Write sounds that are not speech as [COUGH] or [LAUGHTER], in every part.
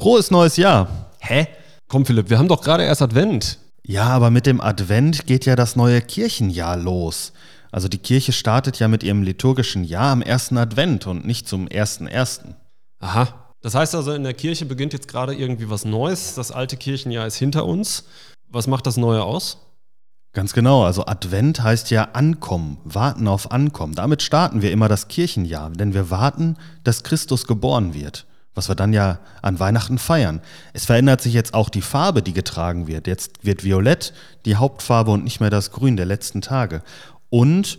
Frohes neues Jahr. Hä? Komm, Philipp, wir haben doch gerade erst Advent. Ja, aber mit dem Advent geht ja das neue Kirchenjahr los. Also die Kirche startet ja mit ihrem liturgischen Jahr am ersten Advent und nicht zum ersten ersten. Aha. Das heißt also, in der Kirche beginnt jetzt gerade irgendwie was Neues. Das alte Kirchenjahr ist hinter uns. Was macht das Neue aus? Ganz genau, also Advent heißt ja Ankommen, warten auf Ankommen. Damit starten wir immer das Kirchenjahr, denn wir warten, dass Christus geboren wird, was wir dann ja an Weihnachten feiern. Es verändert sich jetzt auch die Farbe, die getragen wird. Jetzt wird Violett die Hauptfarbe und nicht mehr das Grün der letzten Tage. Und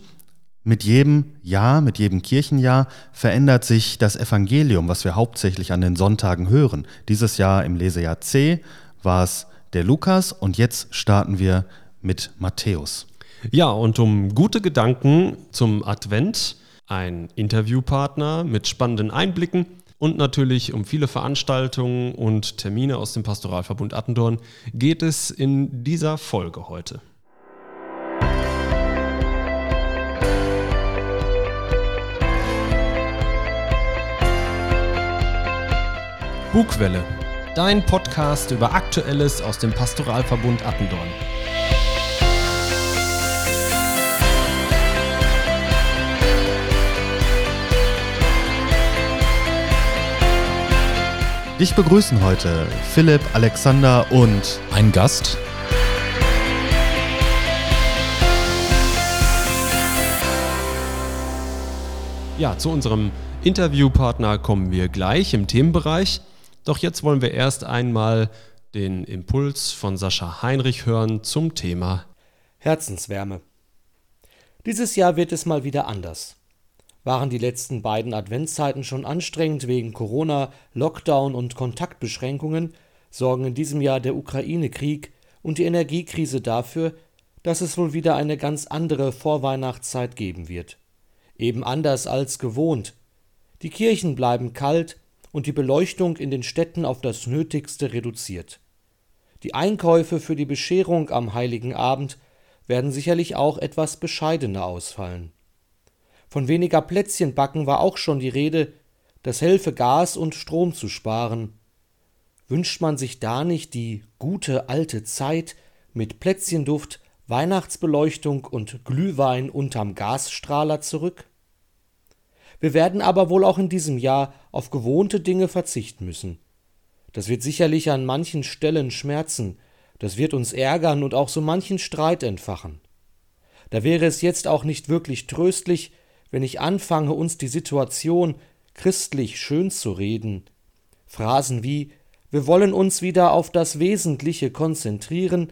mit jedem Jahr, mit jedem Kirchenjahr verändert sich das Evangelium, was wir hauptsächlich an den Sonntagen hören. Dieses Jahr im Lesejahr C war es der Lukas und jetzt starten wir mit Matthäus. Ja, und um gute Gedanken zum Advent, ein Interviewpartner mit spannenden Einblicken und natürlich um viele Veranstaltungen und Termine aus dem Pastoralverbund Attendorn geht es in dieser Folge heute. Bugwelle, dein Podcast über Aktuelles aus dem Pastoralverbund Attendorn. Dich begrüßen heute Philipp, Alexander und ein Gast. Ja, zu unserem Interviewpartner kommen wir gleich im Themenbereich. Doch jetzt wollen wir erst einmal den Impuls von Sascha Heinrich hören zum Thema Herzenswärme. Dieses Jahr wird es mal wieder anders. Waren die letzten beiden Adventszeiten schon anstrengend wegen Corona, Lockdown und Kontaktbeschränkungen, sorgen in diesem Jahr der Ukraine-Krieg und die Energiekrise dafür, dass es wohl wieder eine ganz andere Vorweihnachtszeit geben wird. Eben anders als gewohnt. Die Kirchen bleiben kalt und die Beleuchtung in den Städten auf das Nötigste reduziert. Die Einkäufe für die Bescherung am heiligen Abend werden sicherlich auch etwas bescheidener ausfallen. Von weniger Plätzchenbacken war auch schon die Rede, das helfe Gas und Strom zu sparen. Wünscht man sich da nicht die gute alte Zeit mit Plätzchenduft, Weihnachtsbeleuchtung und Glühwein unterm Gasstrahler zurück? Wir werden aber wohl auch in diesem Jahr auf gewohnte Dinge verzichten müssen. Das wird sicherlich an manchen Stellen schmerzen, das wird uns ärgern und auch so manchen Streit entfachen. Da wäre es jetzt auch nicht wirklich tröstlich, wenn ich anfange, uns die Situation christlich schön zu reden. Phrasen wie wir wollen uns wieder auf das Wesentliche konzentrieren,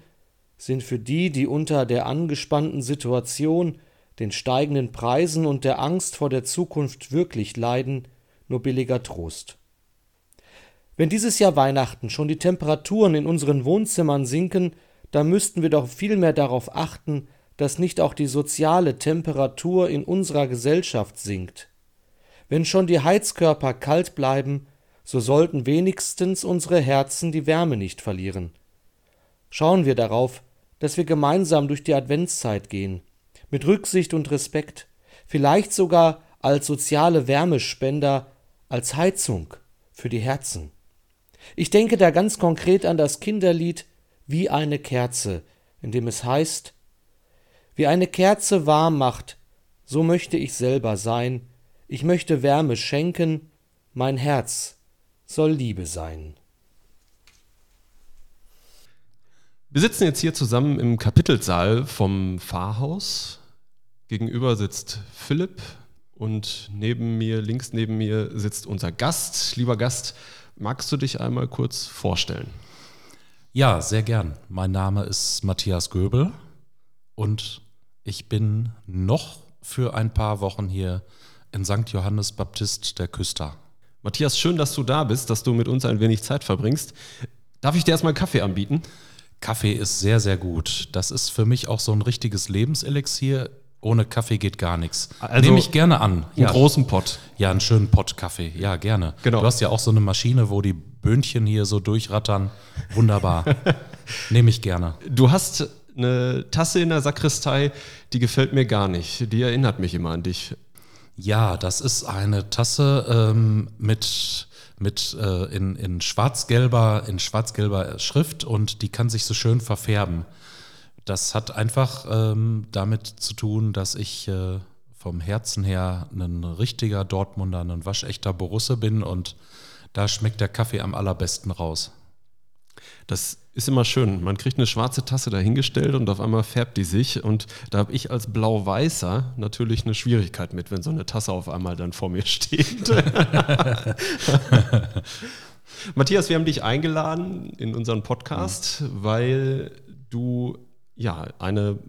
sind für die, die unter der angespannten Situation, den steigenden Preisen und der Angst vor der Zukunft wirklich leiden, nur billiger Trost. Wenn dieses Jahr Weihnachten schon die Temperaturen in unseren Wohnzimmern sinken, dann müssten wir doch vielmehr darauf achten, dass nicht auch die soziale Temperatur in unserer Gesellschaft sinkt. Wenn schon die Heizkörper kalt bleiben, so sollten wenigstens unsere Herzen die Wärme nicht verlieren. Schauen wir darauf, dass wir gemeinsam durch die Adventszeit gehen, mit Rücksicht und Respekt, vielleicht sogar als soziale Wärmespender, als Heizung für die Herzen. Ich denke da ganz konkret an das Kinderlied Wie eine Kerze, in dem es heißt, wie eine Kerze warm macht, so möchte ich selber sein, ich möchte Wärme schenken, mein Herz soll Liebe sein. Wir sitzen jetzt hier zusammen im Kapitelsaal vom Pfarrhaus. Gegenüber sitzt Philipp und neben mir, links neben mir, sitzt unser Gast. Lieber Gast, magst du dich einmal kurz vorstellen? Ja, sehr gern. Mein Name ist Matthias Göbel und ich bin noch für ein paar Wochen hier in St. Johannes Baptist der Küster. Matthias, schön, dass du da bist, dass du mit uns ein wenig Zeit verbringst. Darf ich dir erstmal Kaffee anbieten? Kaffee ist sehr, sehr gut. Das ist für mich auch so ein richtiges Lebenselixier. Ohne Kaffee geht gar nichts. Also Nehme ich gerne an. Einen ja. großen Pott. Ja, einen schönen Pott Kaffee. Ja, gerne. Genau. Du hast ja auch so eine Maschine, wo die Böhnchen hier so durchrattern. Wunderbar. [LAUGHS] Nehme ich gerne. Du hast eine Tasse in der Sakristei, die gefällt mir gar nicht. Die erinnert mich immer an dich. Ja, das ist eine Tasse ähm, mit mit äh, in, in schwarz-gelber, schwarz-gelber Schrift und die kann sich so schön verfärben. Das hat einfach ähm, damit zu tun, dass ich äh, vom Herzen her ein richtiger Dortmunder, ein waschechter Borusse bin und da schmeckt der Kaffee am allerbesten raus. Das ist immer schön. Man kriegt eine schwarze Tasse dahingestellt und auf einmal färbt die sich. Und da habe ich als Blau-Weißer natürlich eine Schwierigkeit mit, wenn so eine Tasse auf einmal dann vor mir steht. [LAUGHS] Matthias, wir haben dich eingeladen in unseren Podcast, weil du ja eine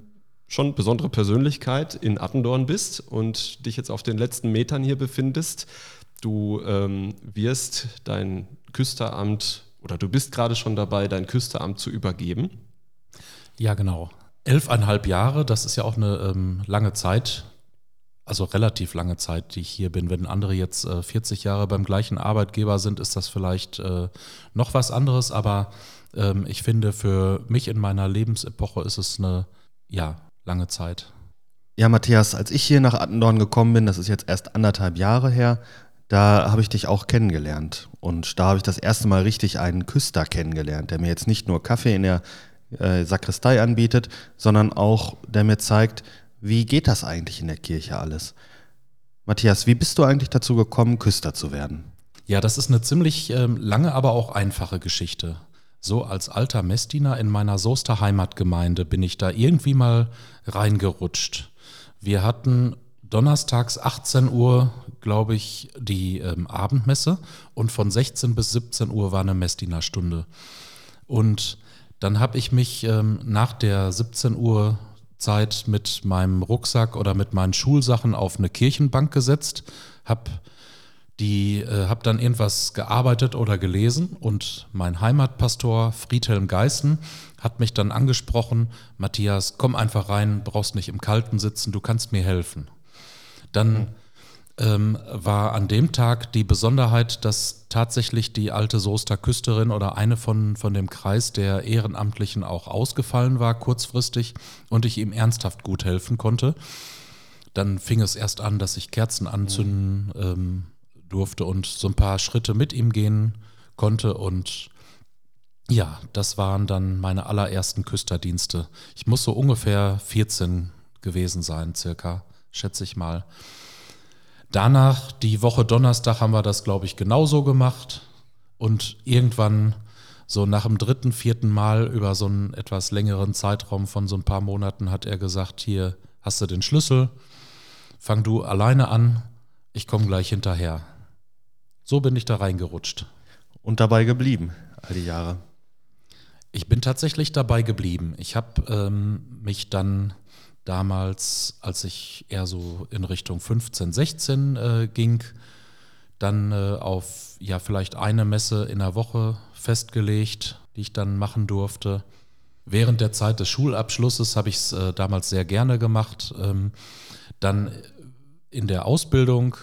schon besondere Persönlichkeit in Attendorn bist und dich jetzt auf den letzten Metern hier befindest. Du ähm, wirst dein Küsteramt oder du bist gerade schon dabei, dein Küsteramt zu übergeben. Ja, genau. Elfeinhalb Jahre, das ist ja auch eine ähm, lange Zeit, also relativ lange Zeit, die ich hier bin. Wenn andere jetzt äh, 40 Jahre beim gleichen Arbeitgeber sind, ist das vielleicht äh, noch was anderes, aber ähm, ich finde, für mich in meiner Lebensepoche ist es eine, ja, lange Zeit. Ja, Matthias, als ich hier nach Attendorn gekommen bin, das ist jetzt erst anderthalb Jahre her, da habe ich dich auch kennengelernt. Und da habe ich das erste Mal richtig einen Küster kennengelernt, der mir jetzt nicht nur Kaffee in der äh, Sakristei anbietet, sondern auch, der mir zeigt, wie geht das eigentlich in der Kirche alles. Matthias, wie bist du eigentlich dazu gekommen, Küster zu werden? Ja, das ist eine ziemlich ähm, lange, aber auch einfache Geschichte. So als alter Messdiener in meiner Soester Heimatgemeinde bin ich da irgendwie mal reingerutscht. Wir hatten donnerstags 18 Uhr, glaube ich, die ähm, Abendmesse und von 16 bis 17 Uhr war eine Messdienerstunde. Und dann habe ich mich ähm, nach der 17 Uhr Zeit mit meinem Rucksack oder mit meinen Schulsachen auf eine Kirchenbank gesetzt, habe die äh, habe dann irgendwas gearbeitet oder gelesen und mein Heimatpastor Friedhelm Geißen hat mich dann angesprochen, Matthias, komm einfach rein, brauchst nicht im Kalten sitzen, du kannst mir helfen. Dann ähm, war an dem Tag die Besonderheit, dass tatsächlich die alte Soester Küsterin oder eine von, von dem Kreis der Ehrenamtlichen auch ausgefallen war, kurzfristig, und ich ihm ernsthaft gut helfen konnte. Dann fing es erst an, dass ich Kerzen anzünden ähm, durfte und so ein paar Schritte mit ihm gehen konnte und ja, das waren dann meine allerersten Küsterdienste. Ich muss so ungefähr 14 gewesen sein, circa, schätze ich mal. Danach, die Woche Donnerstag, haben wir das, glaube ich, genauso gemacht. Und irgendwann, so nach dem dritten, vierten Mal über so einen etwas längeren Zeitraum von so ein paar Monaten, hat er gesagt: Hier hast du den Schlüssel, fang du alleine an, ich komme gleich hinterher. So bin ich da reingerutscht. Und dabei geblieben, all die Jahre. Ich bin tatsächlich dabei geblieben. Ich habe ähm, mich dann damals, als ich eher so in Richtung 15, 16 äh, ging, dann äh, auf ja vielleicht eine Messe in der Woche festgelegt, die ich dann machen durfte. Während der Zeit des Schulabschlusses habe ich es äh, damals sehr gerne gemacht. Ähm, dann in der Ausbildung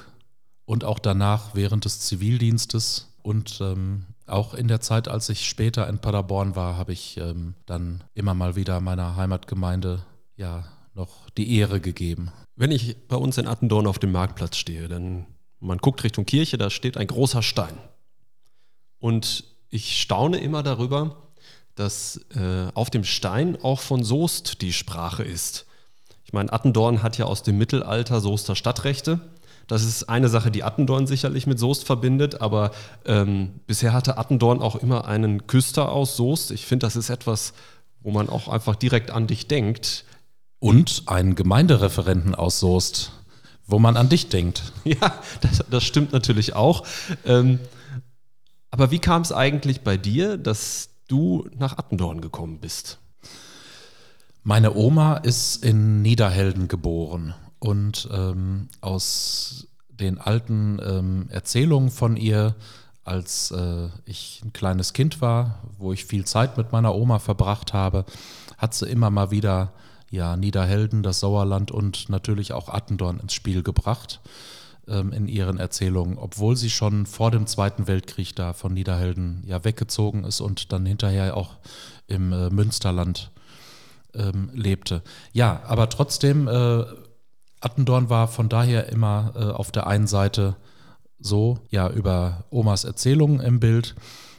und auch danach während des Zivildienstes und ähm, auch in der Zeit, als ich später in Paderborn war, habe ich ähm, dann immer mal wieder meiner Heimatgemeinde ja noch die Ehre gegeben. Wenn ich bei uns in Attendorn auf dem Marktplatz stehe, dann man guckt Richtung Kirche, da steht ein großer Stein. Und ich staune immer darüber, dass äh, auf dem Stein auch von Soest die Sprache ist. Ich meine, Attendorn hat ja aus dem Mittelalter Soester Stadtrechte. Das ist eine Sache, die Attendorn sicherlich mit Soest verbindet, aber ähm, bisher hatte Attendorn auch immer einen Küster aus Soest. Ich finde, das ist etwas, wo man auch einfach direkt an dich denkt. Und einen Gemeindereferenten aus Soest, wo man an dich denkt. [LAUGHS] Ja, das, das stimmt natürlich auch. Ähm, aber wie kam es eigentlich bei dir, dass du nach Attendorn gekommen bist? Meine Oma ist in Niederhelden geboren und ähm, aus den alten ähm, Erzählungen von ihr, als äh, ich ein kleines Kind war, wo ich viel Zeit mit meiner Oma verbracht habe, hat sie immer mal wieder ja, Niederhelden, das Sauerland und natürlich auch Attendorn ins Spiel gebracht ähm, in ihren Erzählungen, obwohl sie schon vor dem Zweiten Weltkrieg da von Niederhelden ja weggezogen ist und dann hinterher auch im äh, Münsterland ähm, lebte. Ja, aber trotzdem, äh, Attendorn war von daher immer äh, auf der einen Seite so ja über Omas Erzählungen im Bild.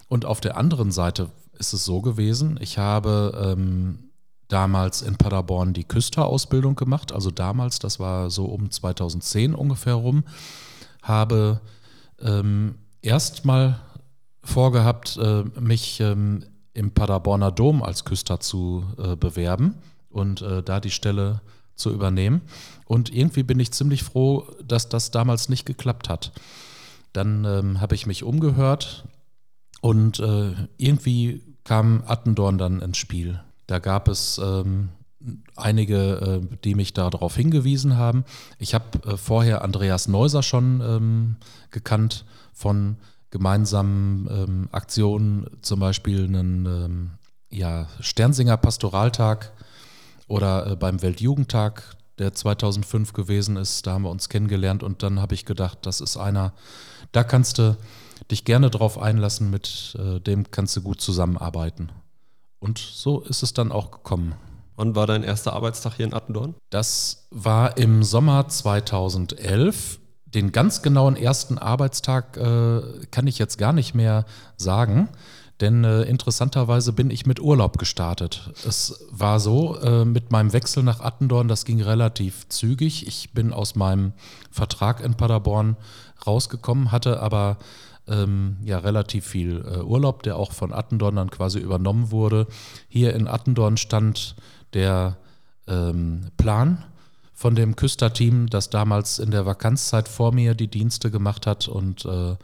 Und auf der anderen Seite ist es so gewesen, ich habe ähm, damals in Paderborn die Küsterausbildung gemacht, also damals, das war so um 2010 ungefähr rum, habe ähm, erstmal vorgehabt, äh, mich ähm, im Paderborner Dom als Küster zu äh, bewerben und äh, da die Stelle zu übernehmen. Und irgendwie bin ich ziemlich froh, dass das damals nicht geklappt hat. Dann ähm, habe ich mich umgehört und äh, irgendwie kam Attendorn dann ins Spiel. Da gab es ähm, einige, äh, die mich darauf hingewiesen haben. Ich habe äh, vorher Andreas Neuser schon ähm, gekannt von gemeinsamen ähm, Aktionen, zum Beispiel einen ähm, ja, Sternsinger Pastoraltag oder äh, beim Weltjugendtag, der 2005 gewesen ist. Da haben wir uns kennengelernt und dann habe ich gedacht, das ist einer, da kannst du dich gerne drauf einlassen, mit äh, dem kannst du gut zusammenarbeiten. Und so ist es dann auch gekommen. Wann war dein erster Arbeitstag hier in Attendorn? Das war im Sommer 2011. Den ganz genauen ersten Arbeitstag äh, kann ich jetzt gar nicht mehr sagen, denn äh, interessanterweise bin ich mit Urlaub gestartet. Es war so, äh, mit meinem Wechsel nach Attendorn, das ging relativ zügig. Ich bin aus meinem Vertrag in Paderborn rausgekommen, hatte aber ähm, ja relativ viel äh, Urlaub, der auch von Attendorn dann quasi übernommen wurde. Hier in Attendorn stand der ähm, Plan von dem Küsterteam, das damals in der Vakanzzeit vor mir die Dienste gemacht hat und äh,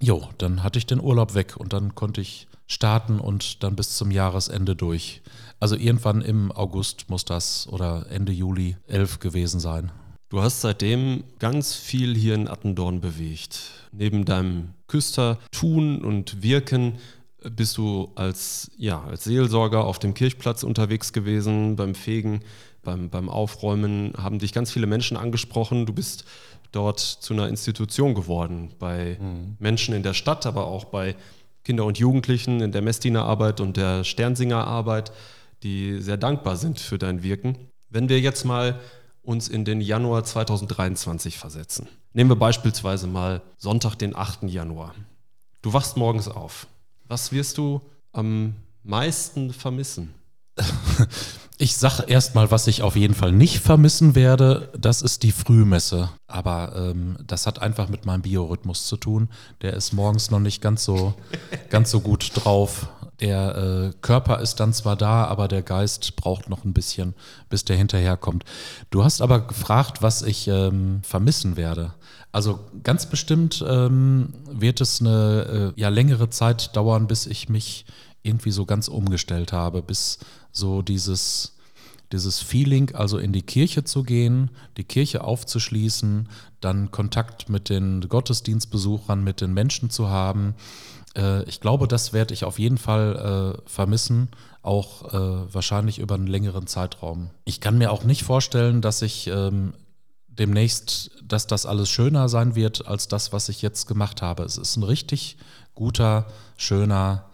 jo, dann hatte ich den Urlaub weg und dann konnte ich starten und dann bis zum Jahresende durch. Also irgendwann im August muss das oder Ende Juli 11 gewesen sein. Du hast seitdem ganz viel hier in Attendorn bewegt. Neben deinem Küster-Tun und Wirken bist du als, ja, als Seelsorger auf dem Kirchplatz unterwegs gewesen, beim Fegen, beim, beim Aufräumen haben dich ganz viele Menschen angesprochen. Du bist dort zu einer Institution geworden, bei mhm. Menschen in der Stadt, aber auch bei Kinder und Jugendlichen in der Messdienerarbeit und der Sternsingerarbeit, die sehr dankbar sind für dein Wirken. Wenn wir jetzt mal uns in den Januar 2023 versetzen. Nehmen wir beispielsweise mal Sonntag, den 8. Januar. Du wachst morgens auf. Was wirst du am meisten vermissen? [LAUGHS] Ich sage erstmal, was ich auf jeden Fall nicht vermissen werde, das ist die Frühmesse. Aber ähm, das hat einfach mit meinem Biorhythmus zu tun. Der ist morgens noch nicht ganz so, [LAUGHS] ganz so gut drauf. Der äh, Körper ist dann zwar da, aber der Geist braucht noch ein bisschen, bis der hinterherkommt. Du hast aber gefragt, was ich ähm, vermissen werde. Also ganz bestimmt ähm, wird es eine äh, ja, längere Zeit dauern, bis ich mich irgendwie so ganz umgestellt habe, bis so dieses, dieses Feeling, also in die Kirche zu gehen, die Kirche aufzuschließen, dann Kontakt mit den Gottesdienstbesuchern, mit den Menschen zu haben. Äh, ich glaube, das werde ich auf jeden Fall äh, vermissen, auch äh, wahrscheinlich über einen längeren Zeitraum. Ich kann mir auch nicht vorstellen, dass ich ähm, demnächst, dass das alles schöner sein wird als das, was ich jetzt gemacht habe. Es ist ein richtig guter, schöner,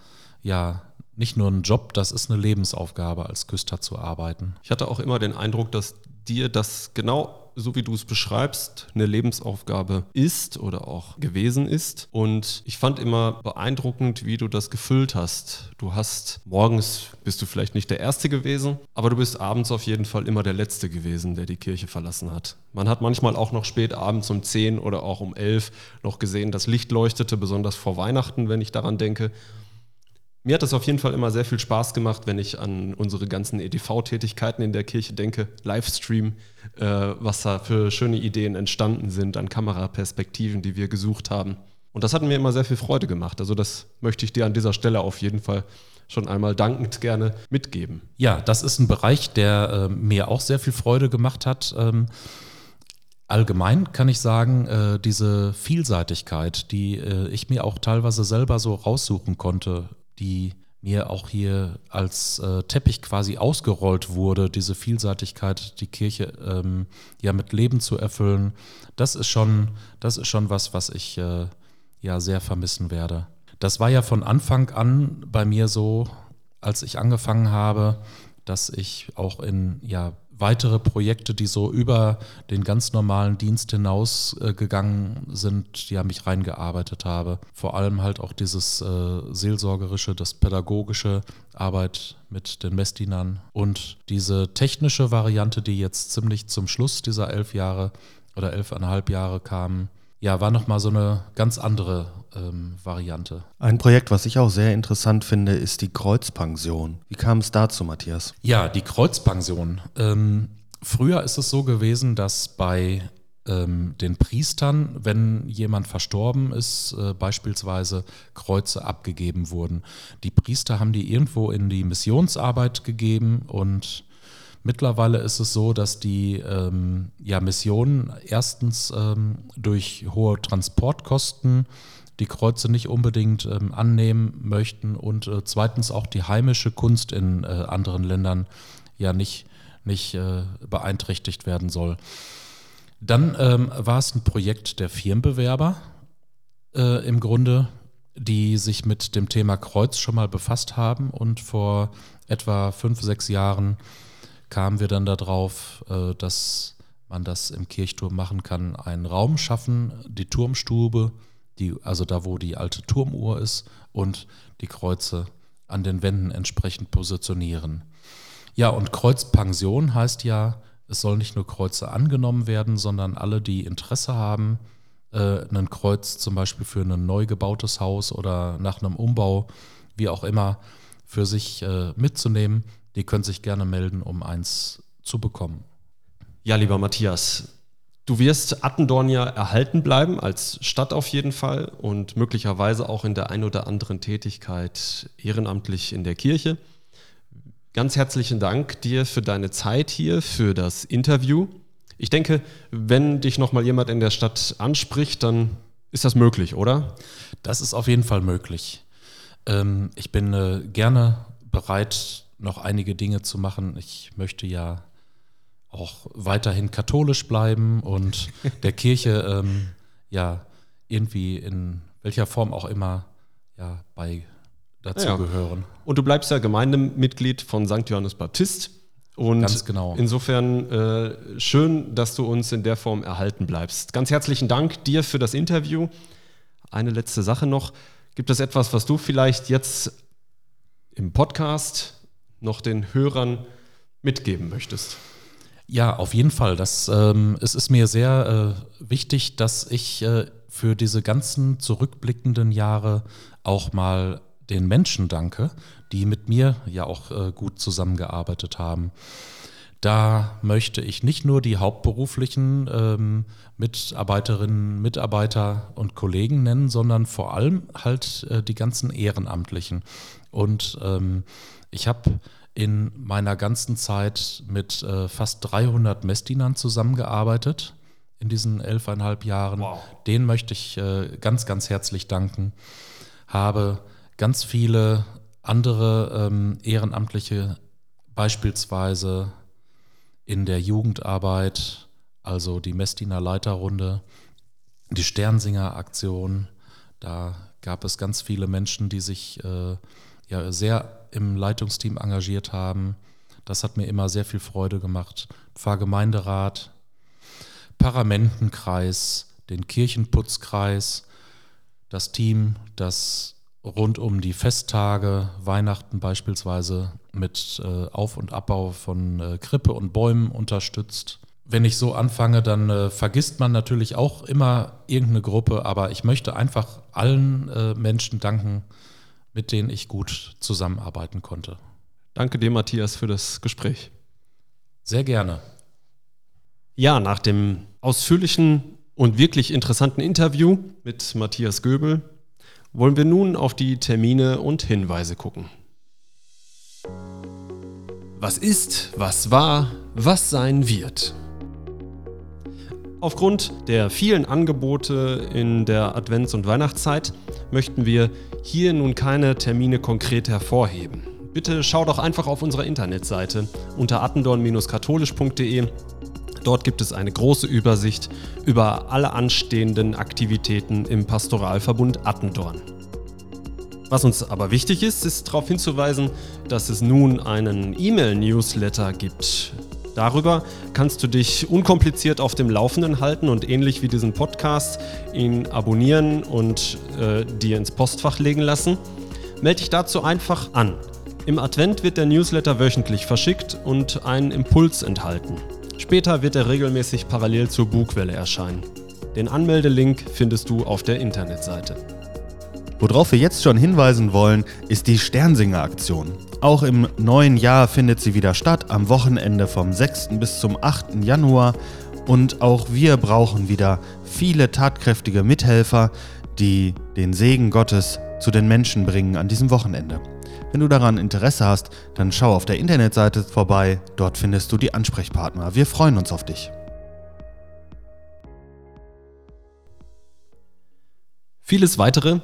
ja, nicht nur ein Job, das ist eine Lebensaufgabe, als Küster zu arbeiten. Ich hatte auch immer den Eindruck, dass dir das genau so wie du es beschreibst, eine Lebensaufgabe ist oder auch gewesen ist. Und ich fand immer beeindruckend, wie du das gefüllt hast. Du hast morgens bist du vielleicht nicht der Erste gewesen, aber du bist abends auf jeden Fall immer der Letzte gewesen, der die Kirche verlassen hat. Man hat manchmal auch noch spät abends um 10 oder auch um 11 noch gesehen, das Licht leuchtete, besonders vor Weihnachten, wenn ich daran denke. Mir hat es auf jeden Fall immer sehr viel Spaß gemacht, wenn ich an unsere ganzen EDV-Tätigkeiten in der Kirche denke, Livestream, äh, was da für schöne Ideen entstanden sind, an Kameraperspektiven, die wir gesucht haben. Und das hat mir immer sehr viel Freude gemacht. Also das möchte ich dir an dieser Stelle auf jeden Fall schon einmal dankend gerne mitgeben. Ja, das ist ein Bereich, der äh, mir auch sehr viel Freude gemacht hat. Ähm Allgemein kann ich sagen, äh, diese Vielseitigkeit, die äh, ich mir auch teilweise selber so raussuchen konnte die mir auch hier als äh, Teppich quasi ausgerollt wurde, diese Vielseitigkeit, die Kirche ähm, ja mit Leben zu erfüllen, das ist schon, das ist schon was, was ich äh, ja sehr vermissen werde. Das war ja von Anfang an bei mir so, als ich angefangen habe, dass ich auch in ja, weitere Projekte, die so über den ganz normalen Dienst hinaus äh, gegangen sind, die an mich reingearbeitet habe. Vor allem halt auch dieses äh, seelsorgerische, das pädagogische Arbeit mit den Messdienern und diese technische Variante, die jetzt ziemlich zum Schluss dieser elf Jahre oder elfeinhalb Jahre kam, ja, war nochmal so eine ganz andere ähm, Variante. Ein Projekt, was ich auch sehr interessant finde, ist die Kreuzpension. Wie kam es dazu, Matthias? Ja, die Kreuzpension. Ähm, früher ist es so gewesen, dass bei ähm, den Priestern, wenn jemand verstorben ist, äh, beispielsweise Kreuze abgegeben wurden. Die Priester haben die irgendwo in die Missionsarbeit gegeben und Mittlerweile ist es so, dass die ähm, ja, Missionen erstens ähm, durch hohe Transportkosten die Kreuze nicht unbedingt ähm, annehmen möchten und äh, zweitens auch die heimische Kunst in äh, anderen Ländern ja nicht, nicht äh, beeinträchtigt werden soll. Dann ähm, war es ein Projekt der Firmenbewerber äh, im Grunde, die sich mit dem Thema Kreuz schon mal befasst haben und vor etwa fünf, sechs Jahren kamen wir dann darauf, äh, dass man das im Kirchturm machen kann, einen Raum schaffen, die Turmstube, die, also da, wo die alte Turmuhr ist, und die Kreuze an den Wänden entsprechend positionieren. Ja, und Kreuzpension heißt ja, es soll nicht nur Kreuze angenommen werden, sondern alle, die Interesse haben, äh, ein Kreuz zum Beispiel für ein neu gebautes Haus oder nach einem Umbau, wie auch immer, für sich äh, mitzunehmen, die können sich gerne melden, um eins zu bekommen. Ja, lieber Matthias, du wirst Attendorn ja erhalten bleiben, als Stadt auf jeden Fall und möglicherweise auch in der ein oder anderen Tätigkeit ehrenamtlich in der Kirche. Ganz herzlichen Dank dir für deine Zeit hier, für das Interview. Ich denke, wenn dich nochmal jemand in der Stadt anspricht, dann ist das möglich, oder? Das ist auf jeden Fall möglich. Ähm, ich bin äh, gerne bereit, noch einige Dinge zu machen. Ich möchte ja auch weiterhin katholisch bleiben und der Kirche ähm, ja irgendwie in welcher Form auch immer ja bei dazugehören. Ja. Und du bleibst ja Gemeindemitglied von St. Johannes Baptist. Und Ganz genau. insofern äh, schön, dass du uns in der Form erhalten bleibst. Ganz herzlichen Dank dir für das Interview. Eine letzte Sache noch. Gibt es etwas, was du vielleicht jetzt im Podcast noch den Hörern mitgeben möchtest? Ja, auf jeden Fall. Das, ähm, es ist mir sehr äh, wichtig, dass ich äh, für diese ganzen zurückblickenden Jahre auch mal den Menschen danke, die mit mir ja auch äh, gut zusammengearbeitet haben. Da möchte ich nicht nur die hauptberuflichen ähm, Mitarbeiterinnen, Mitarbeiter und Kollegen nennen, sondern vor allem halt äh, die ganzen Ehrenamtlichen. Und ähm, ich habe in meiner ganzen Zeit mit äh, fast 300 Messdienern zusammengearbeitet in diesen elfeinhalb Jahren. Wow. Den möchte ich äh, ganz, ganz herzlich danken. Habe ganz viele andere ähm, Ehrenamtliche, beispielsweise in der Jugendarbeit, also die Messdiener Leiterrunde, die Sternsinger Aktion. Da gab es ganz viele Menschen, die sich äh, ja sehr im Leitungsteam engagiert haben. Das hat mir immer sehr viel Freude gemacht. Pfarrgemeinderat, Paramentenkreis, den Kirchenputzkreis, das Team, das rund um die Festtage, Weihnachten beispielsweise mit äh, Auf- und Abbau von äh, Krippe und Bäumen unterstützt. Wenn ich so anfange, dann äh, vergisst man natürlich auch immer irgendeine Gruppe, aber ich möchte einfach allen äh, Menschen danken, mit denen ich gut zusammenarbeiten konnte. Danke dir, Matthias, für das Gespräch. Sehr gerne. Ja, nach dem ausführlichen und wirklich interessanten Interview mit Matthias Göbel wollen wir nun auf die Termine und Hinweise gucken. Was ist, was war, was sein wird? Aufgrund der vielen Angebote in der Advents- und Weihnachtszeit möchten wir hier nun keine Termine konkret hervorheben. Bitte schau doch einfach auf unserer Internetseite unter attendorn-katholisch.de. Dort gibt es eine große Übersicht über alle anstehenden Aktivitäten im Pastoralverbund Attendorn. Was uns aber wichtig ist, ist darauf hinzuweisen, dass es nun einen E-Mail-Newsletter gibt Darüber kannst du dich unkompliziert auf dem Laufenden halten und ähnlich wie diesen Podcast ihn abonnieren und äh, dir ins Postfach legen lassen. Melde dich dazu einfach an. Im Advent wird der Newsletter wöchentlich verschickt und einen Impuls enthalten. Später wird er regelmäßig parallel zur Bugwelle erscheinen. Den Anmeldelink findest du auf der Internetseite. Worauf wir jetzt schon hinweisen wollen, ist die Sternsinger-Aktion. Auch im neuen Jahr findet sie wieder statt, am Wochenende vom 6. bis zum 8. Januar. Und auch wir brauchen wieder viele tatkräftige Mithelfer, die den Segen Gottes zu den Menschen bringen an diesem Wochenende. Wenn du daran Interesse hast, dann schau auf der Internetseite vorbei, dort findest du die Ansprechpartner. Wir freuen uns auf dich. Vieles weitere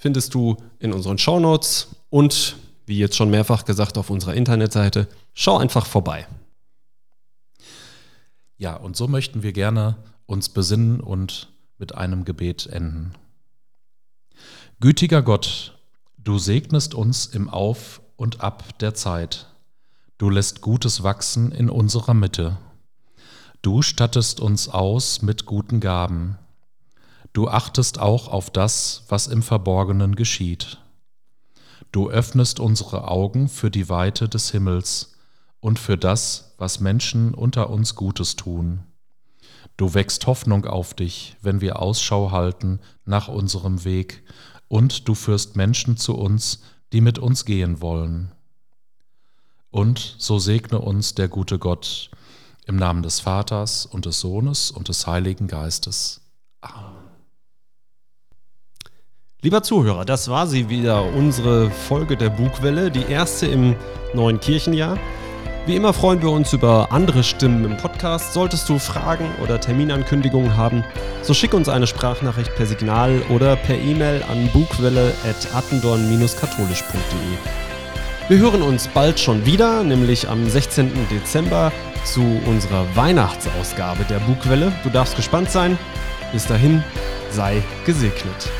findest du in unseren Shownotes und wie jetzt schon mehrfach gesagt auf unserer Internetseite. Schau einfach vorbei. Ja, und so möchten wir gerne uns besinnen und mit einem Gebet enden. Gütiger Gott, du segnest uns im Auf und Ab der Zeit. Du lässt Gutes wachsen in unserer Mitte. Du stattest uns aus mit guten Gaben. Du achtest auch auf das, was im Verborgenen geschieht. Du öffnest unsere Augen für die Weite des Himmels und für das, was Menschen unter uns Gutes tun. Du wächst Hoffnung auf dich, wenn wir Ausschau halten nach unserem Weg, und du führst Menschen zu uns, die mit uns gehen wollen. Und so segne uns der gute Gott im Namen des Vaters und des Sohnes und des Heiligen Geistes. Amen. Lieber Zuhörer, das war sie wieder, unsere Folge der Bugwelle, die erste im neuen Kirchenjahr. Wie immer freuen wir uns über andere Stimmen im Podcast. Solltest du Fragen oder Terminankündigungen haben, so schick uns eine Sprachnachricht per Signal oder per E-Mail an bugwelle.attendorn-katholisch.de. Wir hören uns bald schon wieder, nämlich am 16. Dezember zu unserer Weihnachtsausgabe der Bugwelle. Du darfst gespannt sein. Bis dahin, sei gesegnet.